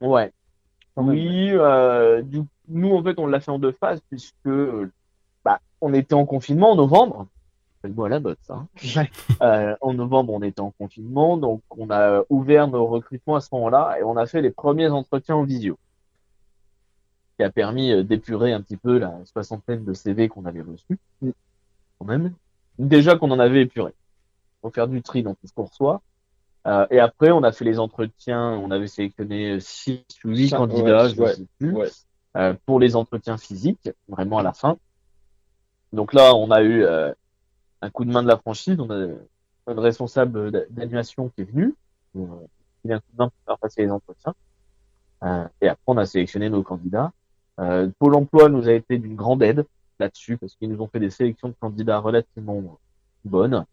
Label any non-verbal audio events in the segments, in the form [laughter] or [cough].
Ouais. Oui, euh, du, nous en fait on l'a fait en deux phases puisque bah, on était en confinement en novembre. À la botte ça. Hein. [laughs] Euh, en novembre on était en confinement donc on a ouvert nos recrutements à ce moment-là et on a fait les premiers entretiens en visio. Qui a permis euh, d'épurer un petit peu la soixantaine de CV qu'on avait reçus. Quand même. Déjà qu'on en avait épuré. Faut faire du tri dans tout ce qu'on reçoit. Euh, et après, on a fait les entretiens. On avait sélectionné six ou huit candidats, je ne sais plus, euh, pour les entretiens physiques, vraiment à la fin. Donc là, on a eu euh, un coup de main de la franchise. On a un responsable d'animation qui est venu. Il a un coup de main pour faire passer les entretiens. Et après, on a sélectionné nos candidats. Pôle emploi nous a été d'une grande aide là-dessus parce qu'ils nous ont fait des sélections de candidats relativement bonnes.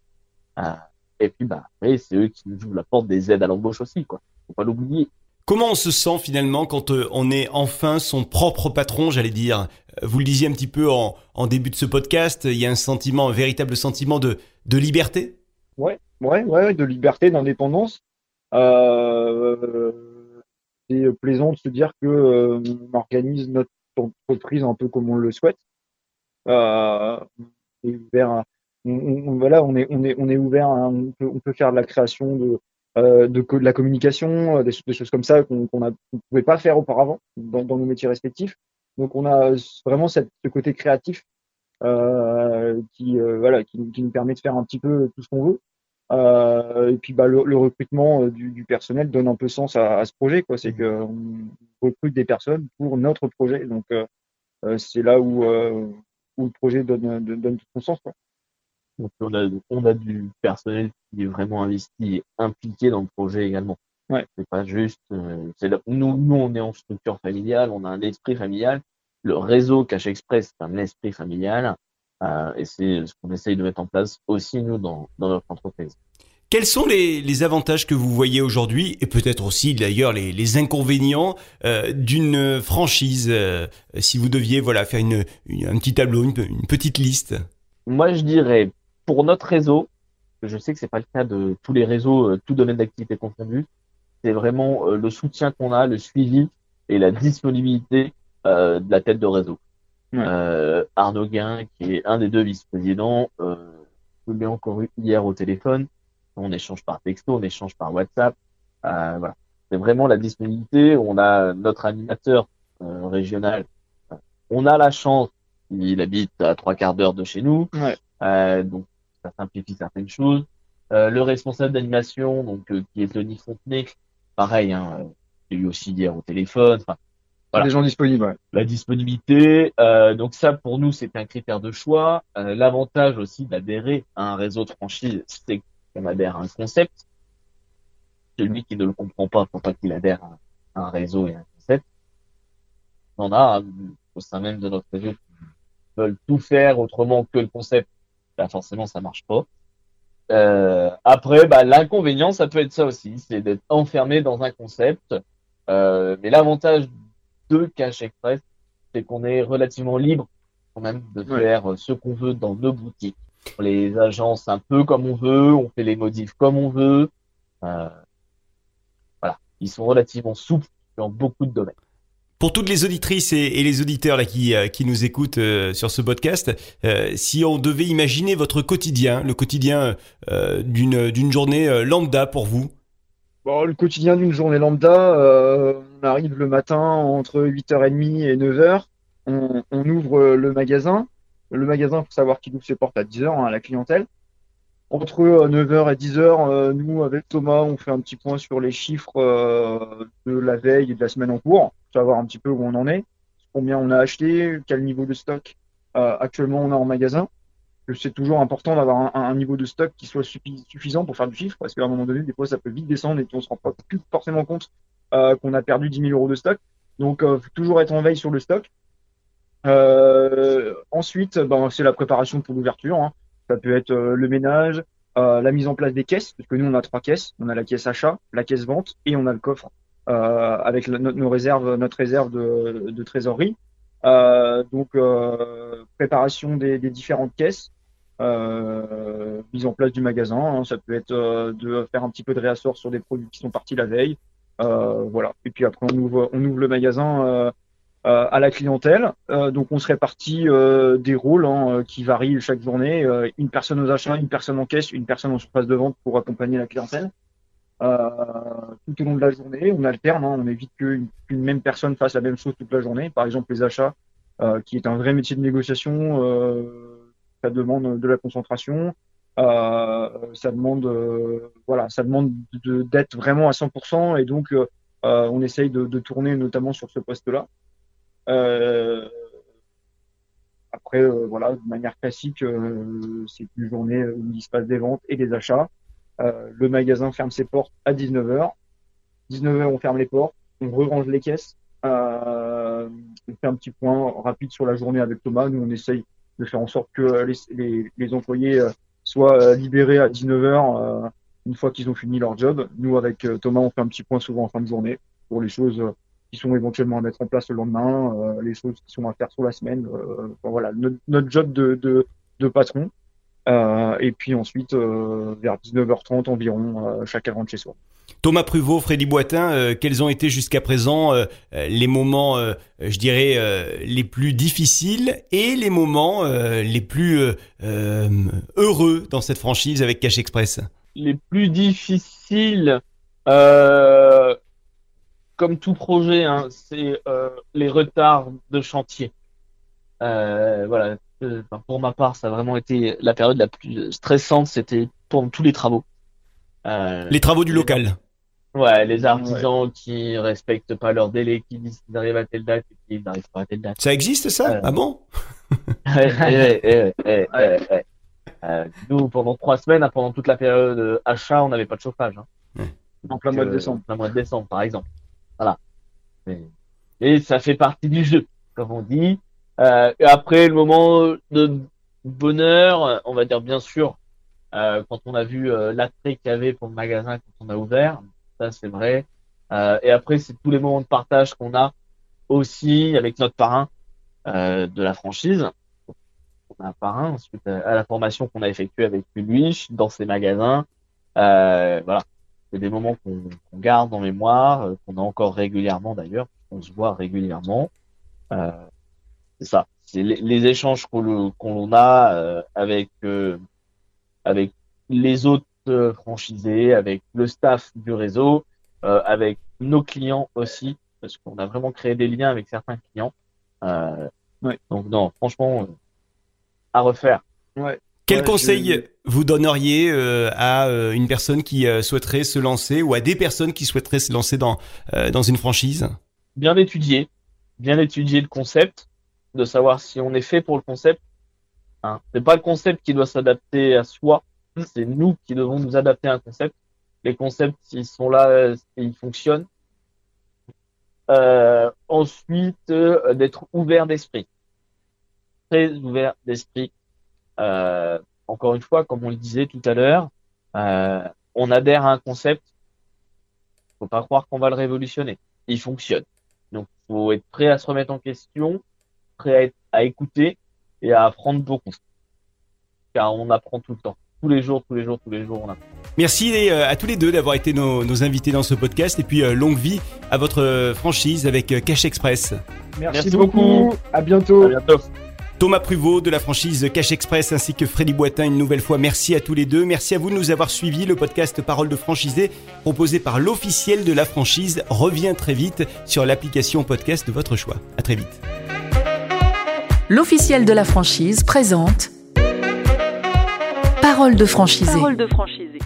Et puis, bah, c'est eux qui nous ouvrent la porte des aides à l'embauche aussi, quoi. Faut pas l'oublier. Comment on se sent finalement quand euh, on est enfin son propre patron, j'allais dire? Euh, Vous le disiez un petit peu en, en, début de ce podcast, il y a un sentiment, un véritable sentiment de, de liberté? Ouais, ouais, ouais, de liberté, d'indépendance. Euh, c'est plaisant de se dire que euh, on organise notre entreprise un peu comme on le souhaite. Euh, et ouvert on, voilà, on est, on est, on est ouvert, on, peut, on peut faire de la création de, euh, de, de, la communication, euh, des, des, choses comme ça qu'on ne pouvait pas faire auparavant dans, dans, nos métiers respectifs. Donc on a vraiment cette, ce côté créatif euh, qui, euh, voilà, qui, qui, nous permet de faire un petit peu tout ce qu'on veut. Et puis bah, le, le recrutement du, du, personnel donne un peu sens à, à ce projet. quoi C'est qu'on recrute des personnes pour notre projet. Donc c'est là où, où le projet donne, donne tout son sens. Quoi. Donc on a, on a du personnel qui est vraiment investi et impliqué dans le projet également. Ouais. C'est pas juste. Euh, c'est nous, nous, on est en structure familiale, on a un esprit familial. Le réseau Cash Express, c'est un esprit familial. Euh, et c'est ce qu'on essaye de mettre en place aussi, nous, dans, dans notre entreprise. Quels sont les, les, avantages que vous voyez aujourd'hui et peut-être aussi d'ailleurs les, les, inconvénients euh, d'une franchise euh, si vous deviez voilà faire une, une un petit tableau, une, une petite liste? Moi, je dirais pour notre réseau, je sais que c'est pas le cas de tous les réseaux, euh, tout domaine d'activité confondu, c'est vraiment euh, le soutien qu'on a, le suivi et la disponibilité euh, de la tête de réseau. Ouais. Euh, Arnaud Guin, qui est un des deux vice-présidents, euh, je l'ai encore eu hier au téléphone. On échange par texto, on échange par WhatsApp. Euh, voilà. C'est vraiment la disponibilité. On a notre animateur régional. On a la chance, il habite à trois quarts d'heure de chez nous. Ouais. donc ça simplifie certaines choses. Euh, le responsable d'animation, donc euh, qui est Tony Fontenay, pareil, hein, j'ai eu aussi hier au téléphone. Voilà. Des gens disponibles. Ouais. La disponibilité. Euh, donc ça, pour nous, c'est un critère de choix. Euh, l'avantage aussi d'adhérer à un réseau de franchise, c'est qu'on adhère à un concept. Celui qui ne le comprend pas, faut pas qu'il adhère à un réseau et à un concept. On a au sein même de notre réseau qui veulent tout faire autrement que le concept bah forcément ça marche pas. Euh, après, bah, l'inconvénient, ça peut être ça aussi, c'est d'être enfermé dans un concept. Euh, mais l'avantage de Cash Express, c'est qu'on est relativement libre quand même de ouais. faire ce qu'on veut dans nos boutiques. On les agences un peu comme on veut, on fait les modifs comme on veut. Euh, voilà, ils sont relativement souples dans beaucoup de domaines. Pour toutes les auditrices et, les auditeurs là qui, euh, qui nous écoutent euh, sur ce podcast, euh, si on devait imaginer votre quotidien, le quotidien d'une d'une journée lambda pour vous? Bon, Le quotidien d'une journée lambda, on arrive le matin entre 8h30 et 9h, on, ouvre le magasin. Le magasin, il faut savoir qu'il ouvre ses portes à 10h hein, la clientèle. Entre 9h et 10h, nous, avec Thomas, on fait un petit point sur les chiffres de la veille et de la semaine en cours savoir un petit peu où on en est, combien on a acheté, quel niveau de stock euh, actuellement on a en magasin. C'est toujours important d'avoir un, niveau de stock qui soit suffisant pour faire du chiffre, parce qu'à un moment donné, des fois, ça peut vite descendre et on se rend pas plus forcément compte euh, qu'on a perdu 10 000 euros de stock. Donc, euh, faut toujours être en veille sur le stock. Euh, ensuite, ben, c'est la préparation pour l'ouverture. Hein. Ça peut être le ménage, la mise en place des caisses, parce que nous, on a trois caisses. On a la caisse achat, la caisse vente et on a le coffre euh, avec notre réserve de, de trésorerie. Euh, donc euh, préparation des, différentes caisses, mise en place du magasin. Hein, ça peut être de faire un petit peu de réassort sur des produits qui sont partis la veille. voilà. Et puis après, on ouvre, on ouvre le magasin à la clientèle. donc, on se répartit des rôles hein, qui varient chaque journée. une personne aux achats, une personne en caisse, une personne en surface de vente pour accompagner la clientèle. Tout au long de la journée, on alterne. Hein, on évite qu'une même personne fasse la même chose toute la journée. Par exemple, les achats, qui est un vrai métier de négociation ça demande de la concentration, euh, ça demande, euh, voilà, ça demande d'être vraiment à 100% et donc euh, on essaye de, de, tourner notamment sur ce poste-là. après, voilà, de manière classique, c'est une journée où il se passe des ventes et des achats. Le magasin ferme ses portes à 19h. 19h, on ferme les portes, on re-range les caisses. on fait un petit point rapide sur la journée avec Thomas. Nous, on essaye de faire en sorte que les, employés soient euh, libérés à 19h euh, une fois qu'ils ont fini leur job. Nous, avec euh, Thomas, on fait un petit point souvent en fin de journée pour les choses qui sont éventuellement à mettre en place le lendemain, les choses qui sont à faire sur la semaine. voilà, notre, job de patron. Et puis ensuite, vers 19h30 environ, chacun rentre chez soi. Thomas Pruvot, Freddy Boitin, euh, quels ont été jusqu'à présent euh, les moments, euh, je dirais, les plus difficiles et les moments les plus heureux dans cette franchise avec Cash Express? Les plus difficiles, comme tout projet, hein, c'est les retards de chantier. voilà, pour ma part, ça a vraiment été la période la plus stressante, c'était pour tous les travaux. les travaux du local. Ouais, les artisans qui respectent pas leur délai, qui disent qu'ils arrivent à telle date et qui n'arrivent pas à telle date. Ça existe ça? Euh... Ah bon? [laughs] Nous, pendant trois semaines, pendant toute la période achat, on n'avait pas de chauffage. Hein. En plein mois de décembre. En plein mois de décembre, par exemple. Voilà. Et ça fait partie du jeu, comme on dit. Euh, après, le moment de bonheur, on va dire bien sûr, euh, quand on a vu euh, l'attrait qu'il y avait pour le magasin quand on a ouvert, ça c'est vrai. Euh, et après, c'est tous les moments de partage qu'on a aussi avec notre parrain euh, de la franchise. On a un parrain suite à, la formation qu'on a effectuée avec lui dans ses magasins. Euh, voilà, c'est des moments qu'on garde en mémoire, euh, qu'on a encore régulièrement d'ailleurs, on se voit régulièrement. Euh, c'est ça, c'est les, les, échanges qu'on a euh, avec avec les autres franchisés, avec le staff du réseau, euh, avec nos clients aussi, parce qu'on a vraiment créé des liens avec certains clients. Euh, Donc non, franchement, euh, à refaire. Ouais. Quel conseil vous donneriez euh, à une personne qui souhaiterait se lancer ou à des personnes qui souhaiteraient se lancer dans, dans une franchise? Bien étudier, bien étudier le concept, de savoir si on est fait pour le concept. Hein. C'est pas le concept qui doit s'adapter à soi, c'est nous qui devons nous adapter à un concept. Les concepts, ils sont là ils fonctionnent. Euh, ensuite, euh, d'être ouvert d'esprit. Très ouvert d'esprit. Euh, encore une fois, comme on le disait tout à l'heure, on adhère à un concept. Faut pas croire qu'on va le révolutionner. Il fonctionne. Donc, faut être prêt à se remettre en question, prêt à, à écouter et à apprendre beaucoup. Car on apprend tout le temps tous les jours, tous les jours, tous les jours. On a... Merci euh, à tous les deux d'avoir été nos, nos, invités dans ce podcast et puis euh, longue vie à votre euh, franchise avec Cash Express. Merci, beaucoup. À bientôt. À bientôt. Thomas Pruvot de la franchise Cash Express ainsi que Freddy Boitin une nouvelle fois merci à tous les deux. Merci à vous de nous avoir suivis. Le podcast Parole de franchisé proposé par l'officiel de la franchise revient très vite sur l'application podcast de votre choix. À très vite. L'officiel de la franchise présente Parole de franchisé. Parole de franchisé.